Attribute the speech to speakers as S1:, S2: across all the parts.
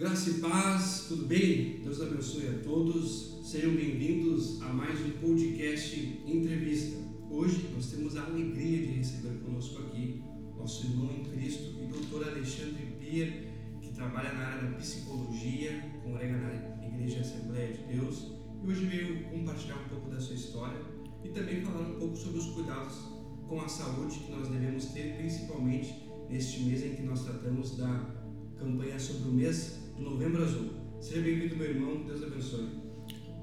S1: Graça e paz, tudo bem? Deus abençoe a todos. Sejam bem-vindos a mais um podcast entrevista. Hoje nós temos a alegria de receber conosco aqui nosso irmão em Cristo e doutor Alexandre Pier, que trabalha na área da psicologia, congrega na Igreja Assembleia de Deus e hoje veio compartilhar um pouco da sua história e também falar um pouco sobre os cuidados com a saúde que nós devemos ter, principalmente neste mês em que nós tratamos da campanha sobre o mês Novembro Azul. Seja bem-vindo, meu irmão. Deus abençoe.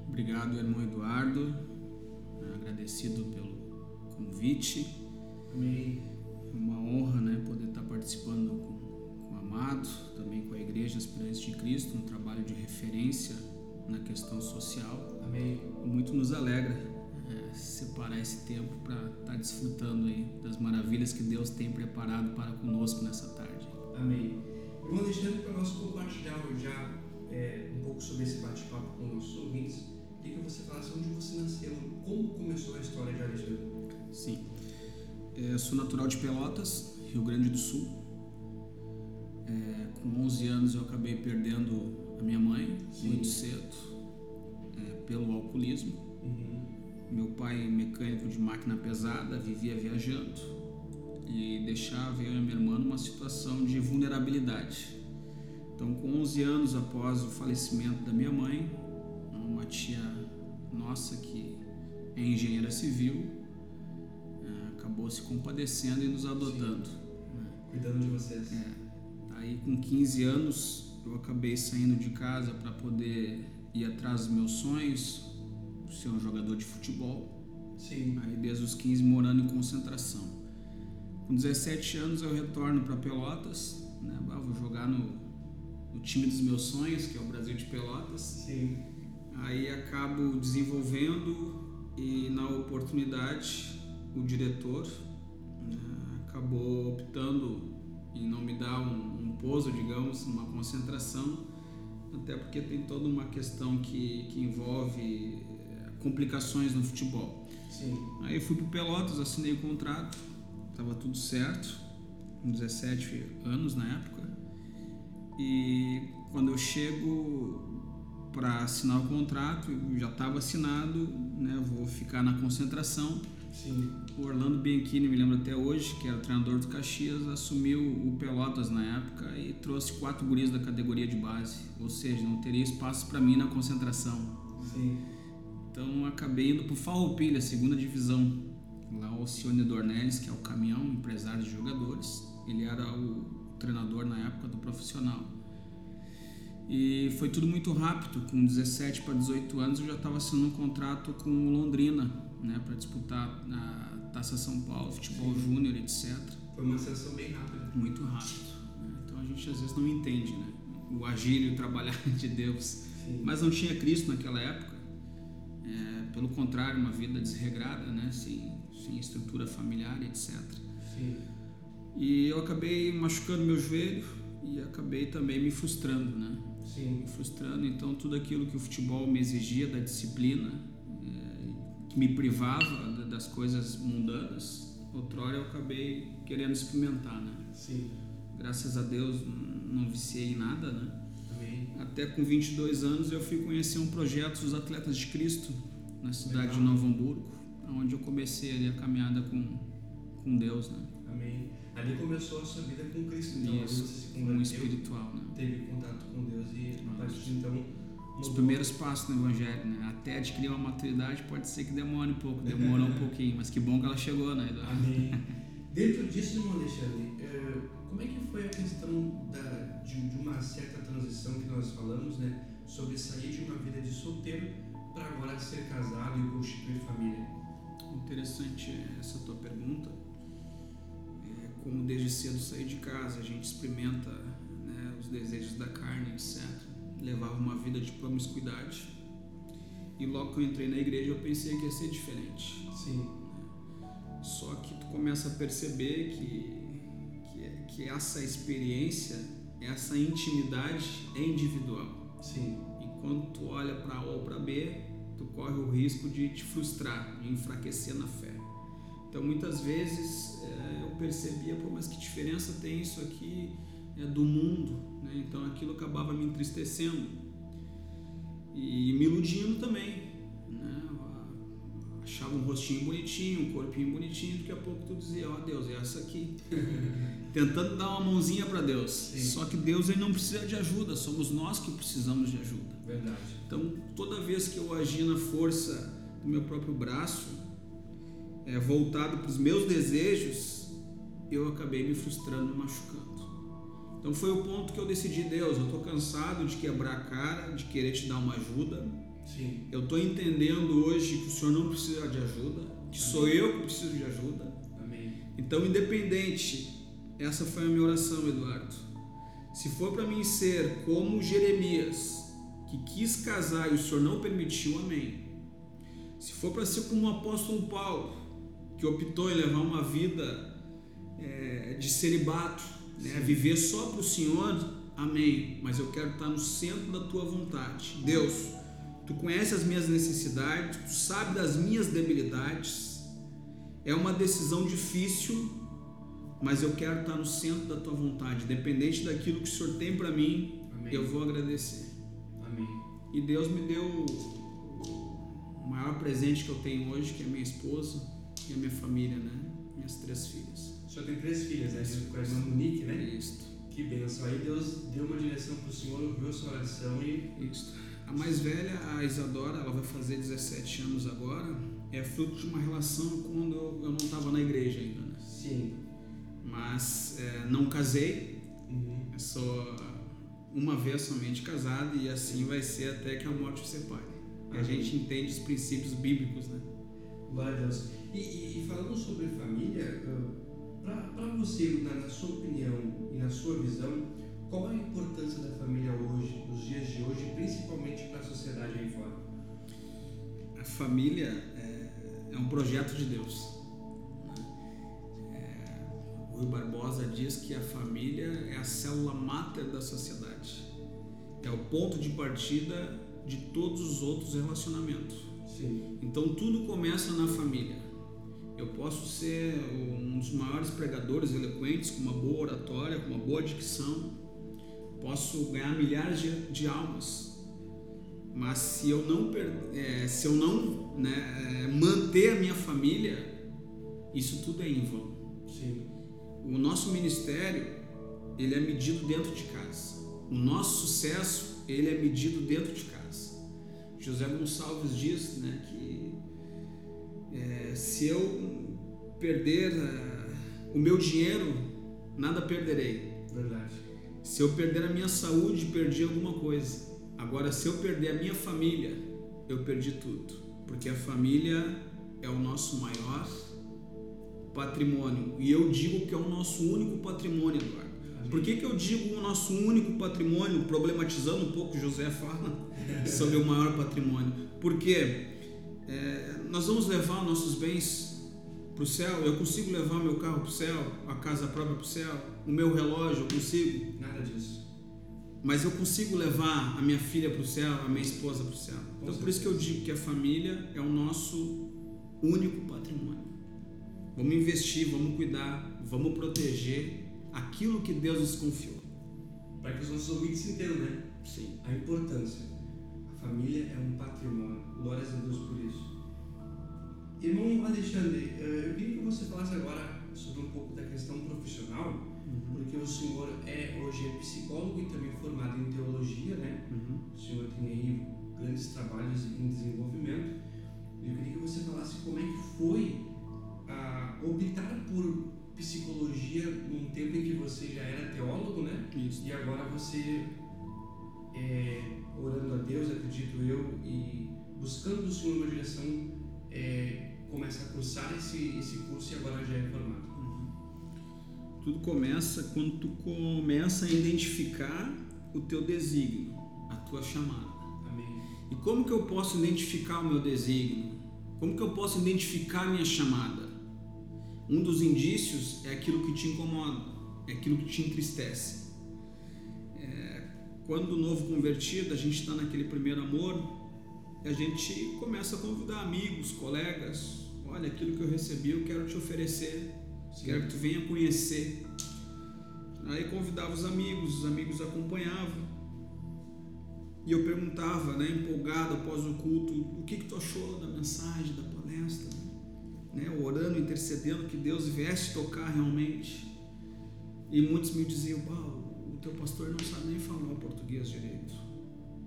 S2: Obrigado, irmão Eduardo. Agradecido pelo convite.
S1: Amém.
S2: Uma honra, né, poder estar participando com, com o Amado, também com a Igreja Aspirantes de Cristo, um trabalho de referência na questão social.
S1: Amém.
S2: Muito nos alegra é, separar esse tempo para estar desfrutando aí das maravilhas que Deus tem preparado para conosco nessa tarde.
S1: Amém. Alexandre, para nós compartilhar já é, um pouco sobre esse bate-papo com nossos ouvintes, queria que você falasse onde você nasceu, como começou a história de Alexandre.
S2: Sim. Eu sou natural de Pelotas, Rio Grande do Sul. É, com 11 anos eu acabei perdendo a minha mãe
S1: Sim.
S2: muito cedo é, pelo alcoolismo.
S1: Uhum.
S2: Meu pai, mecânico de máquina pesada, vivia viajando e deixava eu e minha irmã numa situação de vulnerabilidade. Então, com 11 anos após o falecimento da minha mãe, uma tia nossa que é engenheira civil eh, acabou se compadecendo e nos adotando. né?
S1: Cuidando de vocês.
S2: É, aí com 15 anos eu acabei saindo de casa para poder ir atrás dos meus sonhos, ser um jogador de futebol.
S1: Sim.
S2: Aí desde os 15 morando em concentração. Com 17 anos eu retorno para Pelotas, né? Ah, vou jogar no, no time dos meus sonhos, que é o Brasil de Pelotas.
S1: Sim.
S2: Aí acabo desenvolvendo e na oportunidade o diretor né, acabou optando em não me dar um, um pouso, digamos, uma concentração, até porque tem toda uma questão que, que envolve eh, complicações no futebol.
S1: Sim.
S2: Aí fui pro Pelotas, assinei o contrato, tava tudo certo, com 17 anos na época. E quando eu chego para assinar o contrato, já estava assinado, né? Vou ficar na concentração.
S1: Sim.
S2: O Orlando Bianchini, me lembro até hoje, que era o treinador do Caxias, assumiu o Pelotas na época e trouxe quatro guris da categoria de base, ou seja, não teria espaço para mim na concentração.
S1: Sim.
S2: Então acabei indo para o Farroupilha, segunda divisão. Lá o Alcione Dornelles, que é o caminhão, empresário de jogadores. Ele era o treinador na época do profissional. E foi tudo muito rápido. Com 17 para 18 anos eu já estava assinando um contrato com o Londrina, né, para disputar a Taça São Paulo, futebol júnior, etc.
S1: Foi uma sessão bem rápida.
S2: Muito rápido. né? Então a gente às vezes não entende, né? O agir e o trabalhar de Deus.
S1: Sim.
S2: Mas não tinha Cristo naquela época. É, pelo contrário, uma vida desregrada, né? sem, sem estrutura familiar, etc.
S1: Sim.
S2: E eu acabei machucando meu joelho e acabei também me frustrando, né?
S1: Sim.
S2: Me frustrando. Então, tudo aquilo que o futebol me exigia, da disciplina, é, que me privava da- das coisas mundanas, outrora eu acabei querendo experimentar, né?
S1: Sim.
S2: Graças a Deus, não viciei em nada, né? Até com 22 anos eu fui conhecer um projeto dos Atletas de Cristo na cidade de
S1: Legal.
S2: Novo Hamburgo, onde eu comecei ali a caminhada com, com Deus, né?
S1: Amém. Ali começou a sua vida com Cristo. Então,
S2: Isso,
S1: você se
S2: com o
S1: converteu,
S2: espiritual, né?
S1: teve contato com Deus e a partir de então
S2: Os primeiros passos no Evangelho, né? Até adquirir uma maturidade pode ser que demore um pouco, demorou um pouquinho, mas que bom que ela chegou, né? Eduardo?
S1: Amém. Dentro disso, irmão Alexandre, eh, como é que foi a questão da, de, de uma certa transição que nós falamos, né? Sobre sair de uma vida de solteiro para agora ser casado e constituir família.
S2: Interessante essa tua pergunta. É, como desde cedo saí de casa, a gente experimenta né, os desejos da carne, etc. Levava uma vida de promiscuidade. E logo que eu entrei na igreja, eu pensei que ia ser diferente.
S1: Sim.
S2: Só que tu começa a perceber que, que, que essa experiência, essa intimidade é individual.
S1: Sim.
S2: E quando tu olha para A ou para B, tu corre o risco de te frustrar, de enfraquecer na fé. Então muitas vezes eh, eu percebia, pô, mas que diferença tem isso aqui é do mundo, né? então aquilo acabava me entristecendo e me iludindo também. Né? Achava um rostinho bonitinho, um corpinho bonitinho, daqui a pouco tu dizia, ó oh, Deus, é essa aqui. Tentando dar uma mãozinha para Deus. Sim. Só que Deus ele não precisa de ajuda, somos nós que precisamos de ajuda.
S1: Verdade.
S2: Então, toda vez que eu agi na força do meu próprio braço, é, voltado para os meus desejos, eu acabei me frustrando, machucando. Então foi o ponto que eu decidi, Deus, eu estou cansado de quebrar a cara, de querer te dar uma ajuda.
S1: Sim.
S2: Eu estou entendendo hoje que o Senhor não precisa de ajuda, que Amém. sou eu que preciso de ajuda.
S1: Amém.
S2: Então, independente, essa foi a minha oração, Eduardo. Se for para mim ser como Jeremias, que quis casar e o Senhor não permitiu, amém. Se for para ser como o apóstolo Paulo, que optou em levar uma vida é, de celibato, né, viver só para o Senhor, amém. Mas eu quero estar no centro da tua vontade. Deus, tu conhece as minhas necessidades, tu sabe das minhas debilidades. É uma decisão difícil, mas eu quero estar no centro da tua vontade, independente daquilo que o Senhor tem para mim, amém. eu vou agradecer.
S1: Amém.
S2: E Deus me deu o maior presente que eu tenho hoje, que é minha esposa e a minha família, né? Minhas três filhas.
S1: O senhor tem três filhas, né? Com a irmã Monique, né?
S2: Isso.
S1: Que benção. Aí Deus deu uma direção para o senhor, ouviu a sua oração e.
S2: Isso. A mais velha, a Isadora, ela vai fazer 17 anos agora. É fruto de uma relação quando eu, eu não estava na igreja ainda, né?
S1: Sim.
S2: Mas é, não casei.
S1: Uhum.
S2: Sou uma vez somente casado e assim vai ser até que a morte o separe. A gente entende os princípios bíblicos, né?
S1: Glória a Deus. E, e, e falando sobre família, para você, na, na, sua opinião e na sua visão, qual é a importância da família hoje, nos dias de hoje, principalmente para a sociedade aí fora?
S2: A família é, é um projeto de Deus. Rui Barbosa diz que a família é a célula máter da sociedade. É o ponto de partida de todos os outros relacionamentos.
S1: Sim.
S2: Então tudo começa na família. Eu posso ser um dos maiores pregadores eloquentes, com uma boa oratória, com uma boa dicção. Posso ganhar milhares de, de almas. Mas se eu não, é, se eu não né, é, manter a minha família, isso tudo é em vão.
S1: Sim.
S2: O nosso ministério, ele é medido dentro de casa. O nosso sucesso, ele é medido dentro de casa. José Gonçalves diz né, que é, se eu perder uh, o meu dinheiro, nada perderei.
S1: Verdade.
S2: Se eu perder a minha saúde, perdi alguma coisa. Agora, se eu perder a minha família, eu perdi tudo. Porque a família é o nosso maior patrimônio. E eu digo que é o nosso único patrimônio, Eduardo. Por que, que eu digo o nosso único patrimônio, problematizando um pouco, José fala sobre o maior patrimônio? Porque é, nós vamos levar nossos bens para o céu, eu consigo levar meu carro para o céu, a casa própria para o céu, o meu relógio, eu consigo?
S1: Nada disso.
S2: Mas eu consigo levar a minha filha para o céu, a minha esposa para o céu. Então, por isso que eu digo que a família é o nosso único patrimônio. Vamos investir, vamos cuidar, vamos proteger aquilo que Deus nos confiou.
S1: Para que os nossos ouvintes entendam, né?
S2: Sim.
S1: A importância. A família é um patrimônio. Glórias a Deus por isso. Irmão Alexandre, eh, eu queria que você falasse agora sobre um pouco da questão profissional, uhum. porque o senhor é hoje é psicólogo e também formado em teologia, né?
S2: Uhum.
S1: O senhor tem aí grandes trabalhos em desenvolvimento. Eu queria que você falasse como é que foi a optar por psicologia num tempo em que você já era teólogo, né?
S2: Isso.
S1: E agora você, é, orando a Deus, acredito eu, e buscando do Senhor uma direção, é, começa a cursar esse, esse curso e agora já é formado.
S2: Uhum. Tudo começa quando tu começa a identificar o teu desígnio, a tua chamada.
S1: Amém.
S2: E como que eu posso identificar o meu desígnio? Como que eu posso identificar a minha chamada? Um dos indícios é aquilo que te incomoda, é aquilo que te entristece. É, quando novo convertido, a gente está naquele primeiro amor, a gente começa a convidar amigos, colegas. Olha, aquilo que eu recebi, eu quero te oferecer. Sim. Quero que tu venha conhecer. Aí convidava os amigos, os amigos acompanhavam. E eu perguntava, né, empolgado após o culto, o que, que tu achou da mensagem, da palestra? Né, orando, intercedendo que Deus viesse tocar realmente. E muitos me diziam, o teu pastor não sabe nem falar o português direito.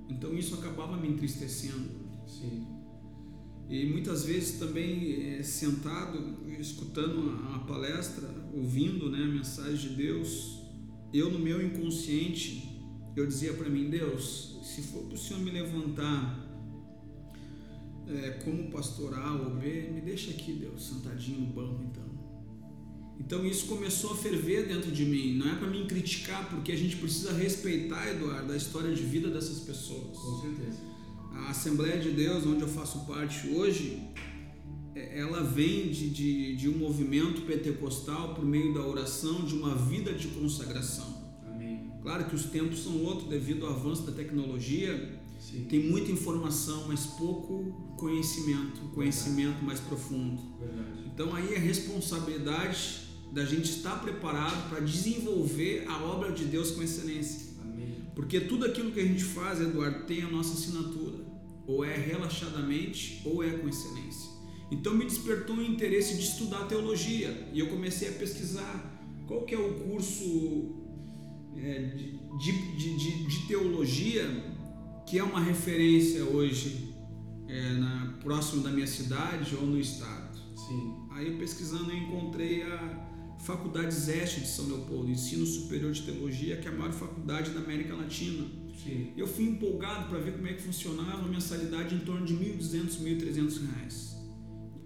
S2: Então isso acabava me entristecendo.
S1: Sim.
S2: E muitas vezes também é, sentado, escutando a, a palestra, ouvindo né, a mensagem de Deus, eu no meu inconsciente, eu dizia para mim, Deus, se for para o Senhor me levantar é, como pastor A ou B, me deixa aqui, Deus, sentadinho no banco então. Então isso começou a ferver dentro de mim. Não é para mim criticar, porque a gente precisa respeitar, Eduardo, a história de vida dessas pessoas.
S1: Com certeza.
S2: A Assembleia de Deus, onde eu faço parte hoje, é, ela vem de, de, de um movimento pentecostal por meio da oração, de uma vida de consagração.
S1: Amém.
S2: Claro que os tempos são outros devido ao avanço da tecnologia.
S1: Sim.
S2: Tem muita informação, mas pouco conhecimento, conhecimento mais profundo.
S1: Verdade.
S2: Então aí é responsabilidade da gente estar preparado para desenvolver a obra de Deus com excelência.
S1: Amém.
S2: Porque tudo aquilo que a gente faz, Eduardo, tem a nossa assinatura. Ou é relaxadamente ou é com excelência. Então me despertou o interesse de estudar teologia e eu comecei a pesquisar qual que é o curso é, de, de, de, de, teologia que é uma referência hoje é, na, próximo da minha cidade ou no estado.
S1: Sim.
S2: Aí pesquisando eu encontrei a Faculdade Zeste de São Leopoldo, Ensino Superior de Teologia, que é a maior faculdade da América Latina.
S1: Sim.
S2: Eu fui empolgado para ver como é que funcionava a mensalidade em torno de R$ 1.200, 1.300 reais.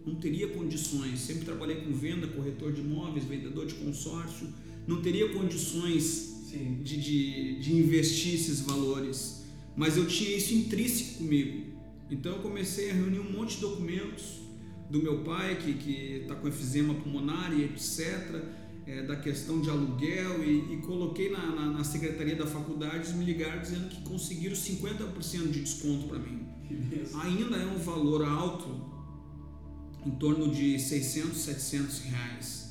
S2: Não teria condições, sempre trabalhei com venda, corretor de imóveis, vendedor de consórcio, não teria condições de, de, de investir esses valores, mas eu tinha isso intrínseco comigo. Então eu comecei a reunir um monte de documentos, do meu pai, que está com efizema pulmonar e etc., é, da questão de aluguel, e, e coloquei na, na, na, secretaria da faculdade, me ligaram dizendo que conseguiram 50% de desconto para mim. Ainda é um valor alto, em torno de 600, 700 reais.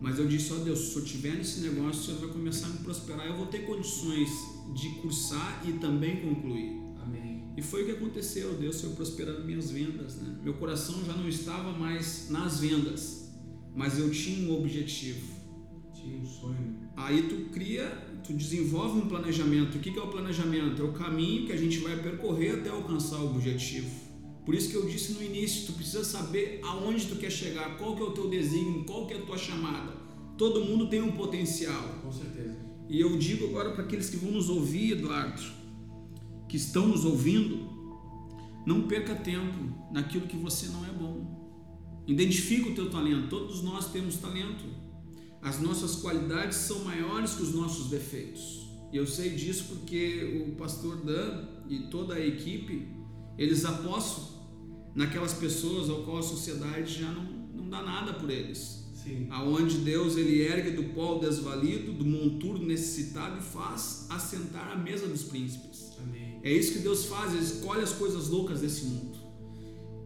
S2: Mas eu disse, ó oh Deus, se eu estiver nesse negócio, o Senhor vai começar a me prosperar, eu vou ter condições de cursar e também concluir. E foi o que aconteceu, Deus foi prosperando minhas vendas. Né? Meu coração já não estava mais nas vendas, mas eu tinha um objetivo.
S1: Tinha um sonho.
S2: Aí tu cria, tu desenvolve um planejamento. O que é o planejamento? É o caminho que a gente vai percorrer até alcançar o objetivo. Por isso que eu disse no início, tu precisa saber aonde tu quer chegar, qual que é o teu desígnio, qual que é a tua chamada. Todo mundo tem um potencial.
S1: Com certeza.
S2: E eu digo agora para aqueles que vão nos ouvir, Eduardo, que estão nos ouvindo, não perca tempo naquilo que você não é bom. Identifica o teu talento. Todos nós temos talento. As nossas qualidades são maiores que os nossos defeitos. E eu sei disso porque o pastor Dan e toda a equipe, eles apostam naquelas pessoas ao qual a sociedade já não, não dá nada por eles.
S1: Sim.
S2: Aonde Deus ele ergue do pó o desvalido, do monturo necessitado e faz assentar à mesa dos príncipes.
S1: Amém.
S2: É isso que Deus faz, Ele escolhe as coisas loucas desse mundo.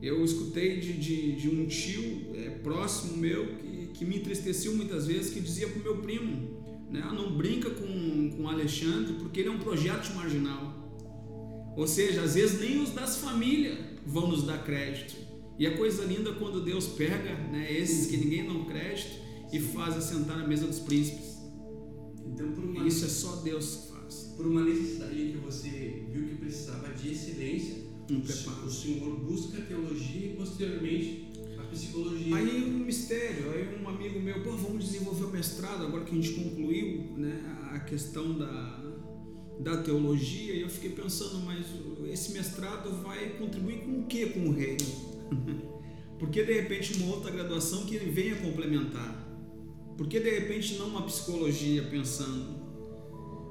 S2: Eu escutei de, de, de um tio é, próximo meu que, que me entristeceu muitas vezes, que dizia para o meu primo, né, ah, não brinca com, com Alexandre porque ele é um projeto marginal. Ou seja, às vezes nem os das famílias vão nos dar crédito. E a coisa linda quando Deus pega né, esses que ninguém dá crédito e faz assentar na mesa dos príncipes.
S1: Então,
S2: uma... Isso é só Deus que faz.
S1: Por uma necessidade que você viu que precisava de excelência,
S2: um preparo.
S1: o Senhor busca a teologia e posteriormente a psicologia.
S2: Aí um mistério, aí um amigo meu, pô, vamos desenvolver o mestrado agora que a gente concluiu né, a questão da, da teologia, e eu fiquei pensando, mas esse mestrado vai contribuir com o que com o reino? Porque de repente uma outra graduação que venha complementar? Porque de repente não uma psicologia pensando?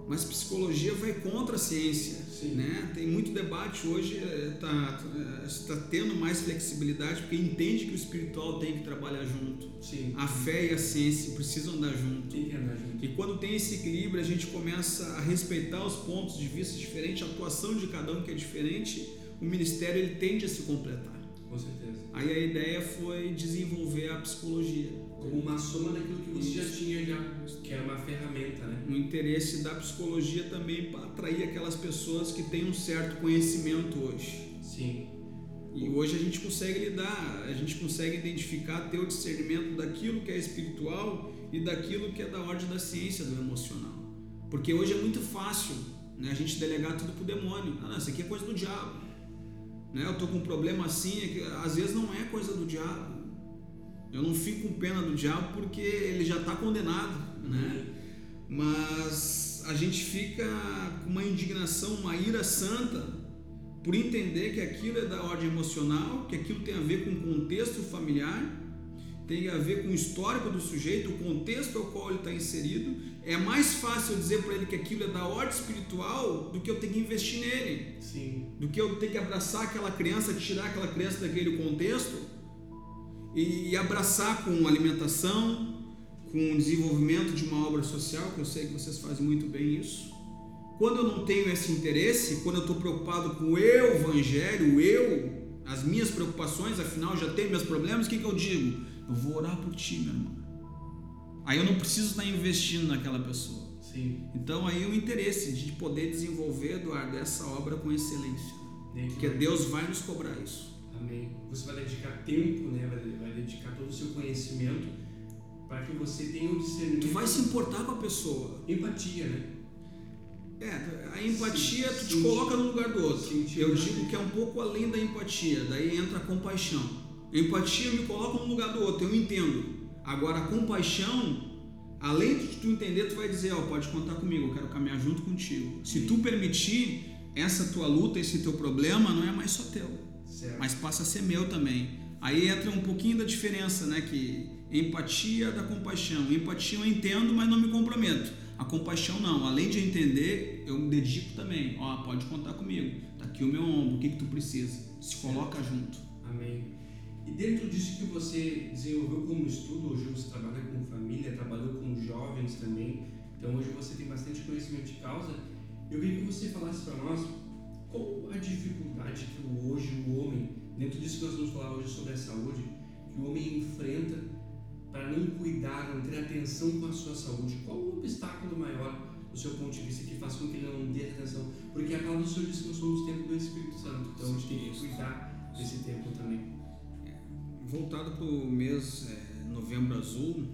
S2: Mas psicologia vai contra a ciência,
S1: Sim.
S2: né? Tem muito debate hoje, está eh, tá tendo mais flexibilidade porque entende que o espiritual tem que trabalhar junto.
S1: Sim.
S2: A fé e a ciência precisam andar junto.
S1: Tem que andar junto.
S2: E quando tem esse equilíbrio, a gente começa a respeitar os pontos de vista diferentes, a atuação de cada um que é diferente, o ministério ele tende a se completar.
S1: Com certeza.
S2: Aí a ideia foi desenvolver a psicologia
S1: Como uma soma daquilo que você já tinha já, que era uma ferramenta, né?
S2: O interesse da psicologia também para atrair aquelas pessoas que têm um certo conhecimento hoje.
S1: Sim.
S2: E hoje a gente consegue lidar, a gente consegue identificar, ter o discernimento daquilo que é espiritual e daquilo que é da ordem da ciência do emocional. Porque hoje é muito fácil né, a gente delegar tudo pro demônio. Ah, não, isso aqui é coisa do diabo. Né, eu tô com um problema assim, é que, às vezes não é coisa do diabo. Eu não fico com pena do diabo porque ele já está condenado, né? Mas a gente fica com uma indignação, uma ira santa por entender que aquilo é da ordem emocional, que aquilo tem a ver com o contexto familiar, tem a ver com o histórico do sujeito, o contexto ao qual ele está inserido. É mais fácil eu dizer para ele que aquilo é da ordem espiritual do que eu ter que investir nele.
S1: Sim.
S2: Do que eu ter que abraçar aquela criança, tirar aquela criança daquele contexto e abraçar com alimentação, com o desenvolvimento de uma obra social, que eu sei que vocês fazem muito bem isso. Quando eu não tenho esse interesse, quando eu estou preocupado com o eu, evangelho, o eu, as minhas preocupações, afinal já tenho meus problemas, o que, que eu digo? Eu vou orar por ti, meu irmão. Aí eu não preciso estar investindo naquela pessoa.
S1: Sim.
S2: Então aí o interesse de poder desenvolver, Eduardo, essa obra com excelência. Porque Deus vai nos cobrar isso.
S1: Você vai dedicar tempo, né? Vai, dedicar todo o seu conhecimento para que você tenha o discernimento.
S2: Tu vai se importar com a pessoa.
S1: Empatia, né?
S2: É, a empatia sim, tu te coloca no lugar do outro. Eu digo que é um pouco além da empatia, daí entra a compaixão. A empatia me coloca no lugar do outro, eu entendo. Agora a compaixão, além de tu entender, tu vai dizer, ó, oh, pode contar comigo, eu quero caminhar junto contigo. Se tu permitir, essa tua luta, esse teu problema não é mais só teu certo. mas passa a ser meu também. Aí entra um pouquinho da diferença, né? Que empatia da compaixão. Empatia eu entendo, mas não me comprometo. A compaixão não. Além de entender, eu me dedico também. Ó, pode contar comigo. Tá aqui o meu ombro. O que que tu precisa? Se certo. coloca junto.
S1: Amém. E dentro disso que você desenvolveu como estudo, hoje você trabalha com família, trabalhou com jovens também. Então hoje você tem bastante conhecimento de causa. Eu queria que você falasse para nós qual a dificuldade que hoje o homem, dentro disso que nós vamos falar hoje sobre a saúde, que o homem enfrenta para não cuidar, não ter atenção com a sua saúde? Qual o obstáculo maior do seu ponto de vista que faz com que ele não dê atenção? Porque a palavra do Senhor diz que nós somos templo do Espírito Santo, então a gente tem que cuidar desse tempo também.
S2: Voltado para o mês é, Novembro Azul,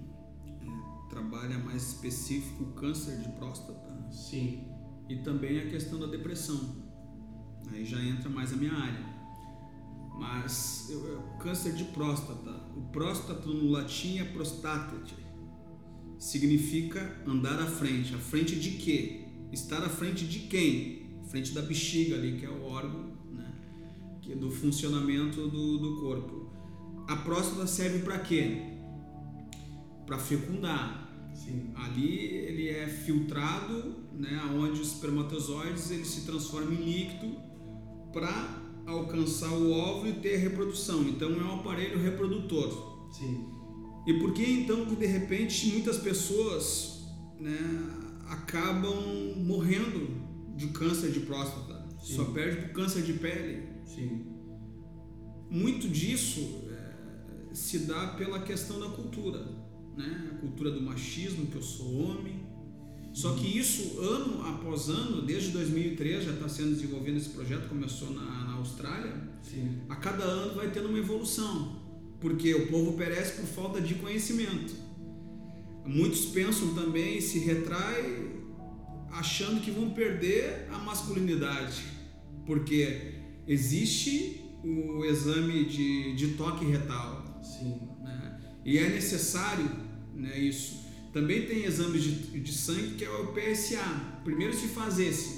S2: é, trabalha mais específico o câncer de próstata.
S1: Sim.
S2: E também a questão da depressão. Aí já entra mais a minha área. Mas eu, eu, câncer de próstata. O próstata no latim é prostatate. Significa andar à frente. À frente de quê? Estar à frente de quem? À frente da bexiga ali, que é o órgão né? que é do funcionamento do, do corpo. A próstata serve para quê? Para fecundar.
S1: Sim.
S2: Ali ele é filtrado, né, onde os espermatozoides ele se transformam em líquido para alcançar o óvulo e ter a reprodução. Então é um aparelho reprodutor.
S1: Sim.
S2: E por que então que de repente muitas pessoas né, acabam morrendo de câncer de próstata? Sim. Só perde por câncer de pele.
S1: Sim.
S2: Muito disso é, se dá pela questão da cultura, né? A cultura do machismo, que eu sou homem, só que isso, ano após ano, desde 2003 já está sendo desenvolvido esse projeto, começou na, na Austrália.
S1: Sim.
S2: A cada ano vai tendo uma evolução, porque o povo perece por falta de conhecimento. Muitos pensam também, se retrai achando que vão perder a masculinidade, porque existe o exame de, de toque retal.
S1: Sim.
S2: Né? E é necessário né, isso. Também tem exames de, de sangue que é o PSA. Primeiro se faz esse.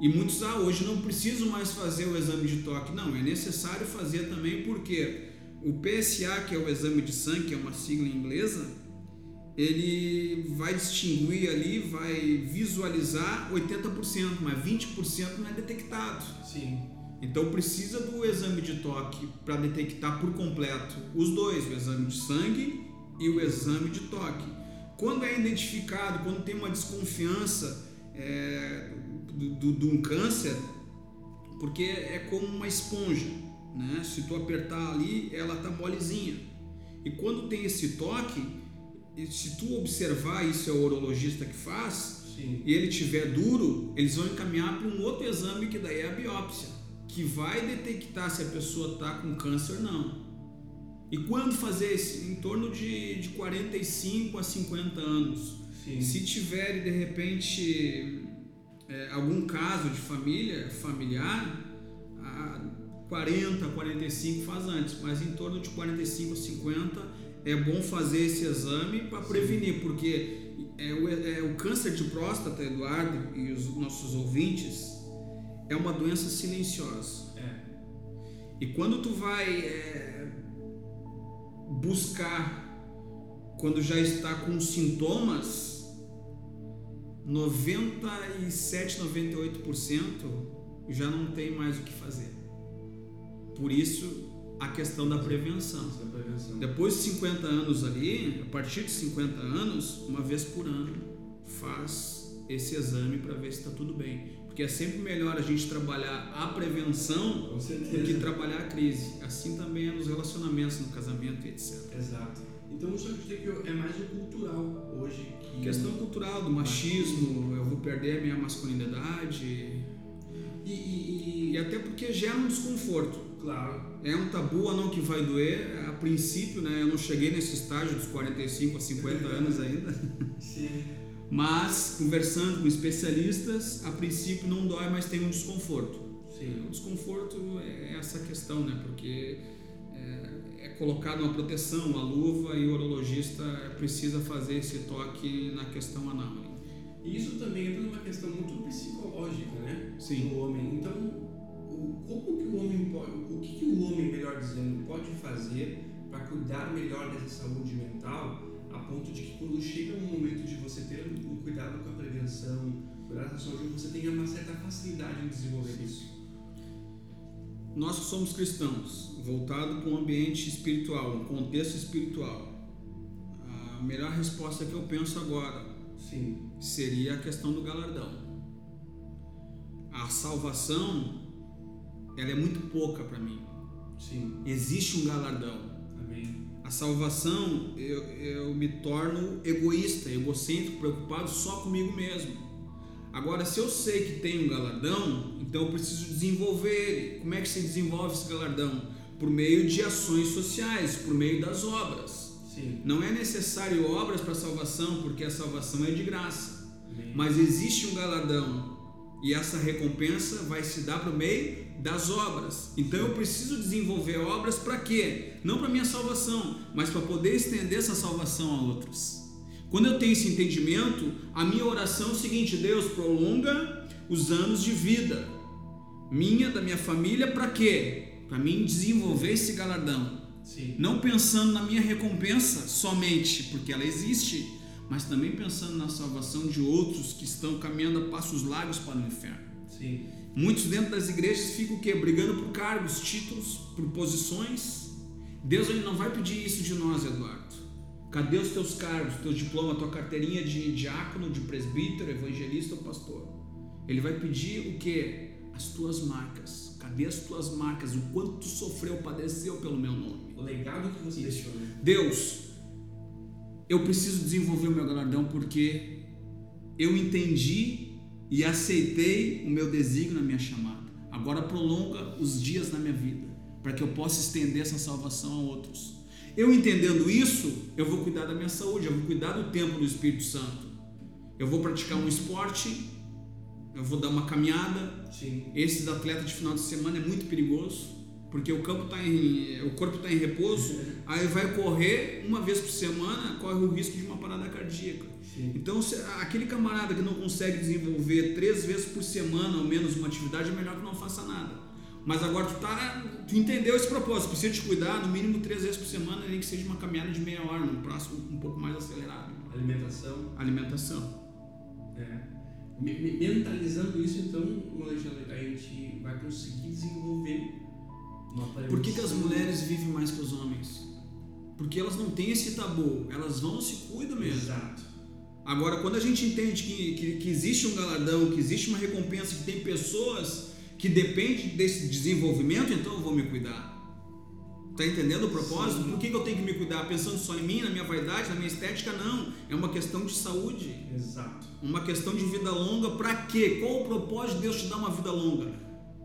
S2: E muitos, ah, hoje não preciso mais fazer o exame de toque. Não, é necessário fazer também porque o PSA, que é o exame de sangue, que é uma sigla inglesa, ele vai distinguir ali, vai visualizar 80%, mas 20% não é detectado.
S1: Sim.
S2: Então precisa do exame de toque para detectar por completo os dois, o exame de sangue e o exame de toque. Quando é identificado, quando tem uma desconfiança é, de um câncer, porque é como uma esponja, né? Se tu apertar ali, ela tá molezinha. E quando tem esse toque, se tu observar, isso é o urologista que faz,
S1: Sim.
S2: e ele tiver duro, eles vão encaminhar para um outro exame que daí é a biópsia, que vai detectar se a pessoa está com câncer ou não. E quando fazer esse? Em torno de, de 45 a 50 anos.
S1: Sim.
S2: Se tiver de repente é, algum caso de família, familiar, a 40, 45 faz antes, mas em torno de 45 a 50 é bom fazer esse exame para prevenir, porque é o, é o câncer de próstata, Eduardo e os nossos ouvintes, é uma doença silenciosa.
S1: É.
S2: E quando tu vai é, buscar quando já está com sintomas, 97, 98% já não tem mais o que fazer. Por isso a questão da prevenção.
S1: É prevenção.
S2: Depois de 50 anos ali, a partir de 50 anos, uma vez por ano, faz esse exame para ver se está tudo bem. Porque é sempre melhor a gente trabalhar a prevenção do que trabalhar a crise. Assim também é nos relacionamentos, no casamento e etc.
S1: Exato. Então o senhor acredita que é mais o cultural hoje que.
S2: Questão cultural do machismo, eu vou perder a minha masculinidade.
S1: E, e-
S2: E até porque gera um desconforto.
S1: claro.
S2: É um tabu ou não que vai doer. A princípio, né, eu não cheguei nesse estágio dos 45 a 50 anos ainda.
S1: Sim.
S2: Mas, conversando com especialistas, a princípio não dói, mas tem um desconforto.
S1: Sim.
S2: O desconforto é essa questão, né? Porque é, é colocado uma proteção, uma luva, e o urologista precisa fazer esse toque na questão anal. né?
S1: E isso também entra numa questão muito psicológica, né?
S2: Sim.
S1: Do homem. Então, o, como que o homem pode, o que, que o homem, melhor dizendo, pode fazer para cuidar melhor dessa saúde mental, a ponto de que quando chega um momento de você ter um cuidado com a prevenção, cuidar da saúde, você tenha uma certa facilidade em desenvolver isso.
S2: Nós que somos cristãos, voltado para um ambiente espiritual, um contexto espiritual, a melhor resposta que eu penso agora
S1: Sim.
S2: seria a questão do galardão. A salvação, ela é muito pouca para mim.
S1: Sim.
S2: Existe um galardão. A salvação, eu, eu me torno egoísta, egocêntrico, preocupado só comigo mesmo. Agora, se eu sei que tem um galardão, então eu preciso desenvolver ele. Como é que se desenvolve esse galardão? Por meio de ações sociais, por meio das obras.
S1: Sim.
S2: Não é necessário obras para salvação, porque a salvação é de graça.
S1: Amém.
S2: Mas existe um galardão e essa recompensa vai se dar por meio das obras. Então eu preciso desenvolver obras para quê? Não para minha salvação, mas para poder estender essa salvação a outros. Quando eu tenho esse entendimento, a minha oração é o seguinte: Deus prolonga os anos de vida minha, da minha família, para quê? Para mim desenvolver esse galardão.
S1: Sim.
S2: Não pensando na minha recompensa somente, porque ela existe, mas também pensando na salvação de outros que estão caminhando a passos largos para o inferno.
S1: Sim.
S2: Muitos dentro das igrejas ficam o quê? Brigando por cargos, títulos, por posições. Deus ele não vai pedir isso de nós, Eduardo. Cadê os teus cargos, teu diploma, tua carteirinha de diácono, de presbítero, evangelista ou pastor? Ele vai pedir o quê? As tuas marcas. Cadê as tuas marcas? O quanto tu sofreu, padeceu pelo meu nome.
S1: O legado que você deixou, né?
S2: Deus, eu preciso desenvolver o meu galardão porque eu entendi e aceitei o meu desígnio na minha chamada. Agora prolonga os dias na minha vida para que eu possa estender essa salvação a outros. Eu entendendo isso, eu vou cuidar da minha saúde, eu vou cuidar do tempo do Espírito Santo. Eu vou praticar um esporte, eu vou dar uma caminhada,
S1: Sim.
S2: esses atletas de final de semana é muito perigoso, porque o campo tá em, o corpo está em repouso, aí vai correr uma vez por semana, corre o risco de uma parada cardíaca.
S1: Sim.
S2: Então, se- aquele camarada que não consegue desenvolver três vezes por semana ao menos uma atividade, é melhor que não faça nada. Mas agora tu tá, tu entendeu esse propósito, precisa te cuidar no mínimo três vezes por semana, nem que seja uma caminhada de meia hora, num próximo um pouco mais acelerado.
S1: Alimentação.
S2: Alimentação.
S1: É. Me- me- Mentalizando isso, então, Alexandre, a gente vai conseguir desenvolver
S2: Por que, que as mulheres vivem mais que os homens? Porque elas não têm esse tabu, elas vão se cuidam mesmo.
S1: Exato.
S2: Agora, quando a gente entende que, que, que existe um galardão, que existe uma recompensa, que tem pessoas que dependem desse desenvolvimento, então eu vou me cuidar. Tá entendendo o propósito? Sim. Por que, que eu tenho que me cuidar? Pensando só em mim, na minha vaidade, na minha estética? Não. É uma questão de saúde.
S1: Exato.
S2: Uma questão de vida longa. Para quê? Qual o propósito de Deus te dar uma vida longa?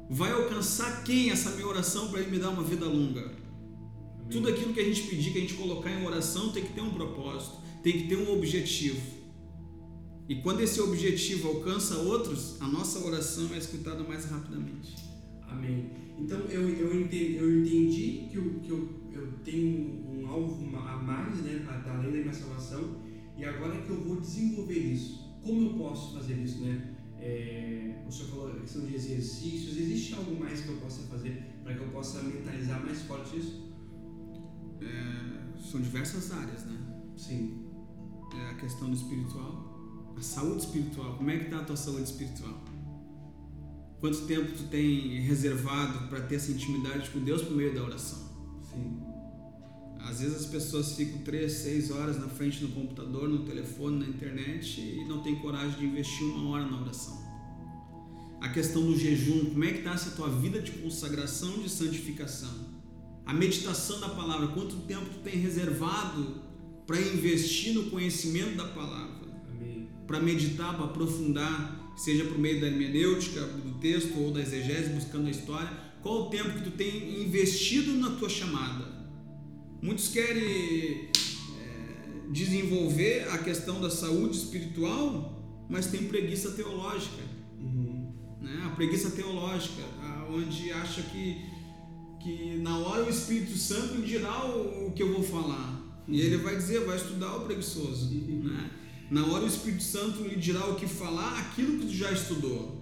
S2: Vai alcançar quem essa minha oração para Ele me dar uma vida longa? Amém. Tudo aquilo que a gente pedir, que a gente colocar em oração, tem que ter um propósito, tem que ter um objetivo. E quando esse objetivo alcança outros, a nossa oração é escutada mais rapidamente.
S1: Amém. Então eu, eu, entendi, eu entendi que, eu, que eu, eu tenho um alvo a mais, né, além da minha salvação, e agora é que eu vou desenvolver isso. Como eu posso fazer isso, né? É, o senhor falou a questão de exercícios. Existe algo mais que eu possa fazer para que eu possa mentalizar mais forte isso?
S2: É, são diversas áreas, né?
S1: Sim.
S2: É a questão do espiritual, a saúde espiritual. Como é que está a tua saúde espiritual? Quanto tempo tu tem reservado para ter essa intimidade com Deus por meio da oração?
S1: Sim.
S2: Às vezes as pessoas ficam três, seis horas na frente do computador, no telefone, na internet e não tem coragem de investir uma hora na oração. A questão do jejum, como é que está essa tua vida de consagração, de santificação? A meditação da palavra, quanto tempo tu tem reservado para investir no conhecimento da palavra? para meditar, para aprofundar, seja por meio da hermenêutica, do texto ou da exegese, buscando a história, qual o tempo que tu tem investido na tua chamada? Muitos querem é, desenvolver a questão da saúde espiritual, mas tem preguiça teológica. Uhum. Né? A preguiça teológica, onde acha que, que na hora o Espírito Santo dirá o, o que eu vou falar. E ele vai dizer, vai estudar o preguiçoso. Uhum. Né? Na hora o Espírito Santo lhe dirá o que falar, aquilo que tu já estudou.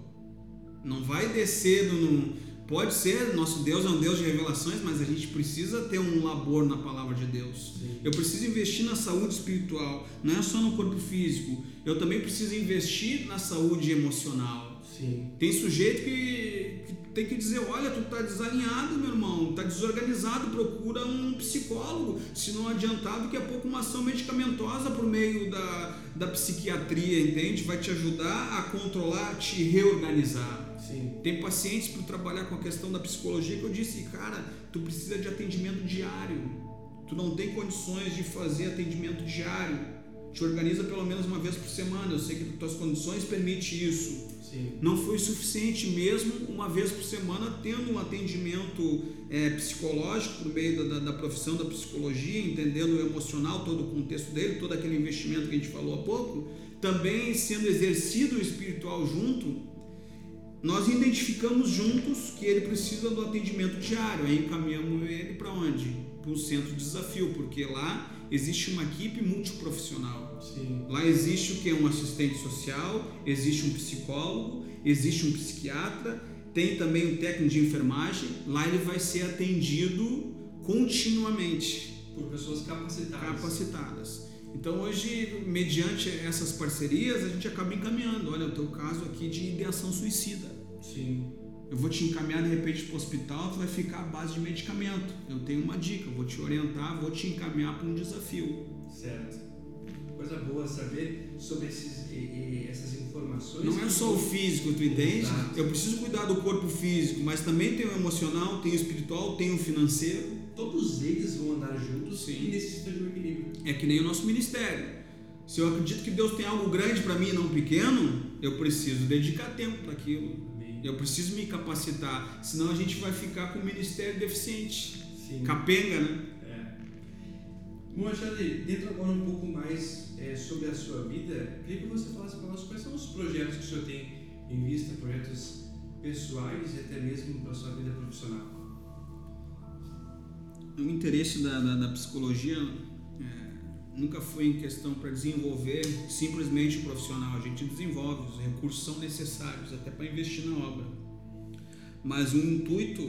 S2: Não vai descer no. Pode ser, nosso Deus é um Deus de revelações, mas a gente precisa ter um labor na palavra de Deus. Sim. Eu preciso investir na saúde espiritual, não é só no corpo físico. Eu também preciso investir na saúde emocional.
S1: Sim.
S2: Tem sujeito que, que tem que dizer, olha, tu tá desalinhado, meu irmão, tá desorganizado, procura um psicólogo. Se não adiantar, daqui a pouco uma ação medicamentosa por meio da, da psiquiatria, entende? Vai te ajudar a controlar, te reorganizar.
S1: Sim.
S2: Tem pacientes para trabalhar com a questão da psicologia que eu disse, cara, tu precisa de atendimento diário. Tu não tem condições de fazer atendimento diário. Te organiza pelo menos uma vez por semana. Eu sei que tuas condições permite isso.
S1: Sim.
S2: Não foi suficiente mesmo uma vez por semana tendo um atendimento é, psicológico por meio da, da, da, profissão da psicologia, entendendo o emocional, todo o contexto dele, todo aquele investimento que a gente falou há pouco, também sendo exercido o espiritual junto, nós identificamos juntos que ele precisa do atendimento diário, aí encaminhamos ele para onde? Para um centro de desafio, porque lá existe uma equipe multiprofissional.
S1: Sim.
S2: Lá existe o que? Um assistente social, existe um psicólogo, existe um psiquiatra, tem também um técnico de enfermagem. Lá ele vai ser atendido continuamente.
S1: Por pessoas capacitadas.
S2: Capacitadas. Então hoje, mediante essas parcerias, a gente acaba encaminhando. Olha, o teu caso aqui de ideação suicida.
S1: Sim
S2: eu vou te encaminhar de repente para o hospital, tu vai ficar à base de medicamento. Eu tenho uma dica, vou te orientar, vou te encaminhar para um desafio.
S1: Certo. Coisa boa saber sobre esses, essas informações.
S2: Não é só o físico, tu entende? Exato. Eu preciso cuidar do corpo físico, mas também tem o emocional, tem o espiritual, tem o financeiro.
S1: Todos eles vão andar juntos Sim. e necessitam de um equilíbrio.
S2: É que nem o nosso ministério. Se eu acredito que Deus tem algo grande para mim e não pequeno, eu preciso dedicar tempo para aquilo. Eu preciso me capacitar, senão a gente vai ficar com o ministério deficiente.
S1: Sim.
S2: Capenga, né?
S1: É. Bom, Alexandre, dentro agora um pouco mais é, sobre a sua vida, queria que você falasse para nós quais são os projetos que o senhor tem em vista, projetos pessoais e até mesmo para a sua vida profissional.
S2: O interesse da, da, da psicologia nunca foi em questão para desenvolver simplesmente o profissional. A gente desenvolve, os recursos são necessários até para investir na obra. Mas o intuito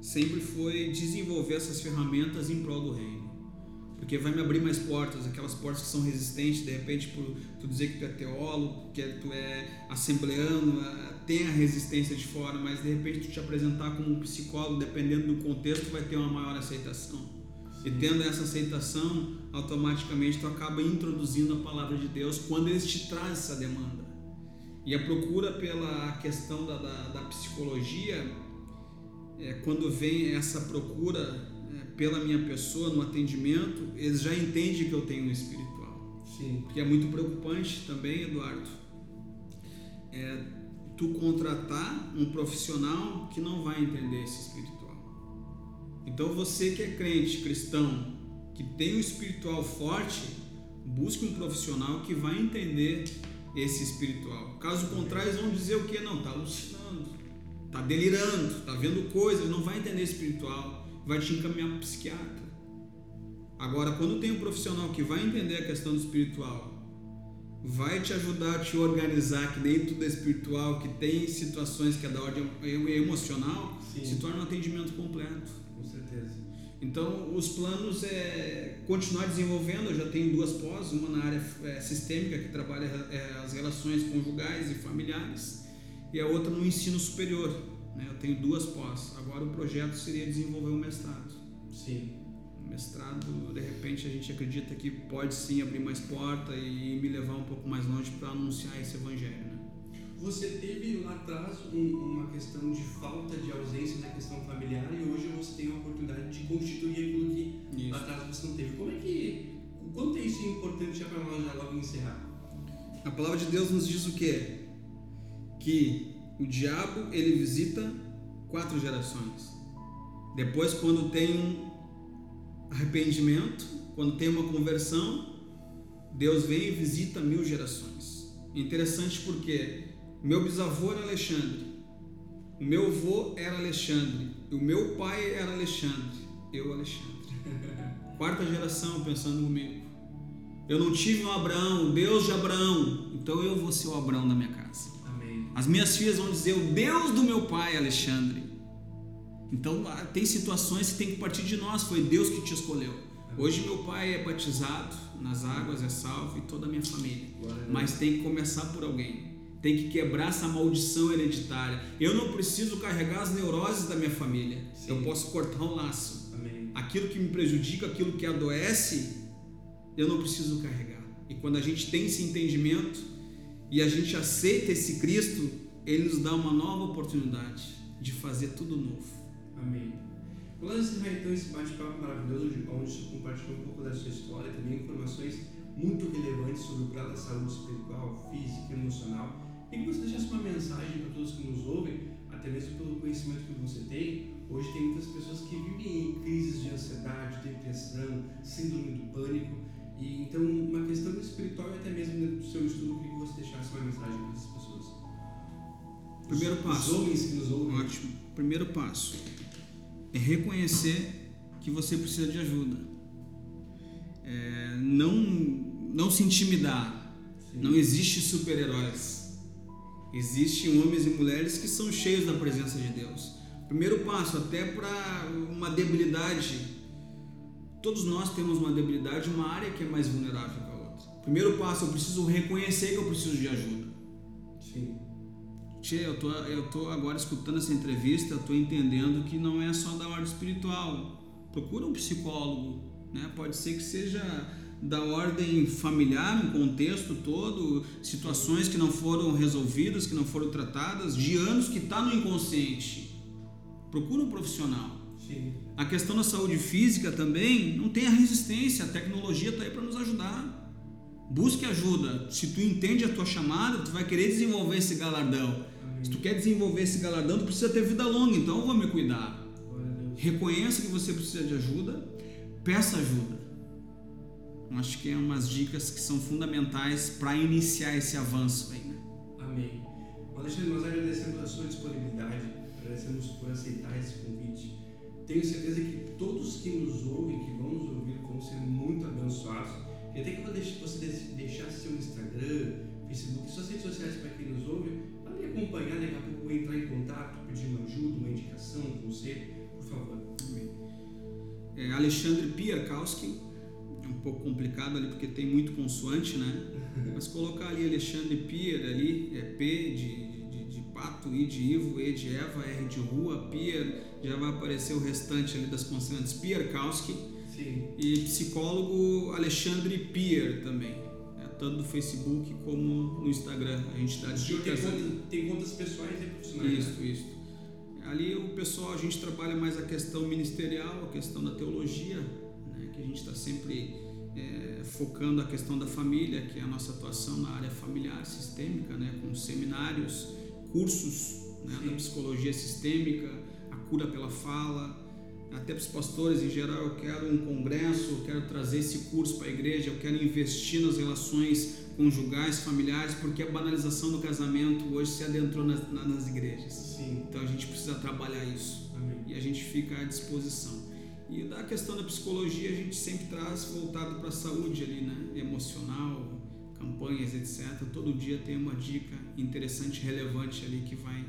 S2: sempre foi desenvolver essas ferramentas em prol do reino. Porque vai me abrir mais portas, aquelas portas que são resistentes, de repente, por tu dizer que tu é teólogo, que tu é assembleano, tem a resistência de fora, mas de repente tu te apresentar como um psicólogo, dependendo do contexto, vai ter uma maior aceitação. E tendo essa aceitação, automaticamente tu acaba introduzindo a palavra de Deus quando eles te trazem essa demanda. E a procura pela questão da, da, da psicologia, é, quando vem essa procura é, pela minha pessoa no atendimento, eles já entendem que eu tenho um espiritual.
S1: Sim.
S2: Porque é muito preocupante também, Eduardo, é tu contratar um profissional que não vai entender esse espiritual. Então você que é crente, cristão, que tem um espiritual forte, busque um profissional que vai entender esse espiritual. Caso contrário, eles vão dizer o que? Não, tá alucinando, tá delirando, tá vendo coisas, não vai entender espiritual, vai te encaminhar para psiquiatra. Agora, quando tem um profissional que vai entender a questão do espiritual, vai te ajudar a te organizar, que nem tudo é espiritual, que tem situações que é da ordem emocional,
S1: Sim.
S2: se torna um atendimento completo.
S1: Com certeza.
S2: Então, os planos é continuar desenvolvendo. Eu já tenho duas pós, uma na área é, sistêmica, que trabalha é, as relações conjugais e familiares, e a outra no ensino superior. Né? Eu tenho duas pós. Agora, o projeto seria desenvolver um mestrado.
S1: Sim.
S2: O mestrado, de repente, a gente acredita que pode sim abrir mais porta e me levar um pouco mais longe para anunciar esse evangelho. Né?
S1: Você teve lá atrás um, uma questão de falta de ausência da questão familiar e hoje você tem a oportunidade de constituir aquilo que
S2: Isso.
S1: lá atrás você não teve. Como é que. O quanto é isso importante já para nós já logo encerrar?
S2: A palavra de Deus nos diz o quê? Que o diabo ele visita quatro gerações. Depois, quando tem um arrependimento, quando tem uma conversão, Deus vem e visita mil gerações. Interessante porque meu bisavô era Alexandre, o meu avô era Alexandre, o meu pai era Alexandre, eu Alexandre. Quarta geração pensando comigo. Eu não tive um Abraão, Deus de Abraão, então eu vou ser o Abraão da minha casa. As minhas filhas vão dizer o Deus do meu pai, Alexandre. Então ah, tem situações que tem que partir de nós, foi Deus que te escolheu. Hoje meu pai é batizado nas águas, é salvo e toda a minha família. Mas tem que começar por alguém. Tem que quebrar essa maldição hereditária. Eu não preciso carregar as neuroses da minha família.
S1: Sim.
S2: Eu posso cortar um laço.
S1: Amém.
S2: Aquilo que me prejudica, aquilo que adoece, eu não preciso carregar. E quando a gente tem esse entendimento e a gente aceita esse Cristo, ele nos dá uma nova oportunidade de fazer tudo novo.
S1: Amém. Vamos encerrar então esse bate-papo maravilhoso, de- onde você compartilhou um pouco da sua história, também informações muito relevantes sobre o grau da saúde espiritual, física, emocional. E que você deixasse uma mensagem para todos que nos ouvem, até mesmo pelo conhecimento que você tem. Hoje tem muitas pessoas que vivem em crises de ansiedade, depressão, síndrome do pânico. E então uma questão espiritual e até mesmo do seu estudo, eu queria que você deixasse uma mensagem para essas pessoas.
S2: Primeiro
S1: Os-
S2: passo.
S1: Os homens que nos ouvem.
S2: Ótimo. Primeiro passo é reconhecer que você precisa de ajuda. É, não, não se intimidar.
S1: Sim.
S2: Não existe super-heróis. Existem homens e mulheres que são cheios da presença de Deus. Primeiro passo, até para uma debilidade. Todos nós temos uma debilidade, uma área que é mais vulnerável que a outra. Primeiro passo, eu preciso reconhecer que eu preciso de ajuda.
S1: Sim.
S2: Tchê, eu tô, eu tô agora escutando essa entrevista, eu tô entendendo que não é só da ordem espiritual. Procura um psicólogo, né? Pode ser que seja da ordem familiar, um contexto todo, situações que não foram resolvidas, que não foram tratadas, de anos que está no inconsciente. Procura um profissional.
S1: Sim.
S2: A questão da saúde física também não tem a resistência, a tecnologia está aí para nos ajudar. Busque ajuda. Se tu entende a tua chamada, tu vai querer desenvolver esse galardão. Se tu quer desenvolver esse galardão, tu precisa ter vida longa, então eu vou me cuidar. Reconheça que você precisa de ajuda, peça ajuda. Eu Acho que é umas dicas que são fundamentais para iniciar esse avanço aí, né?
S1: Amém. Alexandre, nós agradecemos a sua disponibilidade, agradecemos por aceitar esse convite. Tenho certeza que todos que nos ouvem, que vão nos ouvir, vão ser muito abençoados. E até que você deix- deixasse seu Instagram, Facebook, suas redes sociais para quem nos ouve, para me acompanhar, daqui a pouco entrar em contato, pedir uma ajuda, uma indicação, um conselho, por favor.
S2: É Alexandre Pierkowski, é um pouco complicado ali porque tem muito consoante, né? Mas colocar ali Alexandre Pier ali, é P de, de, de pato, I de Ivo, E de Eva, R de rua, Pier, já vai aparecer o restante ali das consoantes Pierkowski.
S1: Sim.
S2: E psicólogo Alexandre Pier também, né? tanto no Facebook como no Instagram. A gente
S1: senhor tem, tem contas pessoais e profissionais.
S2: Isso,
S1: né?
S2: isso. Ali o pessoal, a gente trabalha mais a questão ministerial, a questão da teologia, né? que a gente está sempre é, focando a questão da família, que é a nossa atuação na área familiar sistêmica, né? com seminários, cursos né? da psicologia sistêmica, cura pela fala, até para os pastores em geral, eu quero um congresso, eu quero trazer esse curso para a igreja, eu quero investir nas relações conjugais, familiares, porque a banalização do casamento hoje se adentrou nas, nas igrejas.
S1: Sim.
S2: Então a gente precisa trabalhar isso
S1: Amém.
S2: e a gente fica à disposição. E da questão da psicologia a gente sempre traz voltado para a saúde ali, né? Emocional, campanhas, etc. Todo dia tem uma dica interessante, relevante ali que vai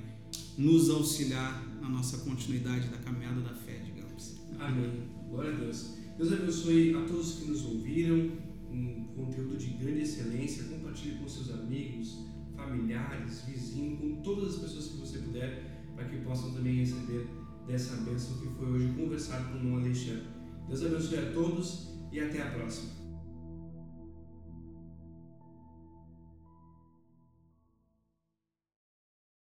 S2: nos auxiliar na nossa continuidade da caminhada da fé, digamos.
S1: Amém. Glória a Deus. Deus abençoe a todos que nos ouviram. Um conteúdo de grande excelência. Compartilhe com seus amigos, familiares, vizinhos, com todas as pessoas que você puder, para que possam também receber dessa bênção que foi hoje conversar com o Alexandre. Deus abençoe a todos e até a próxima.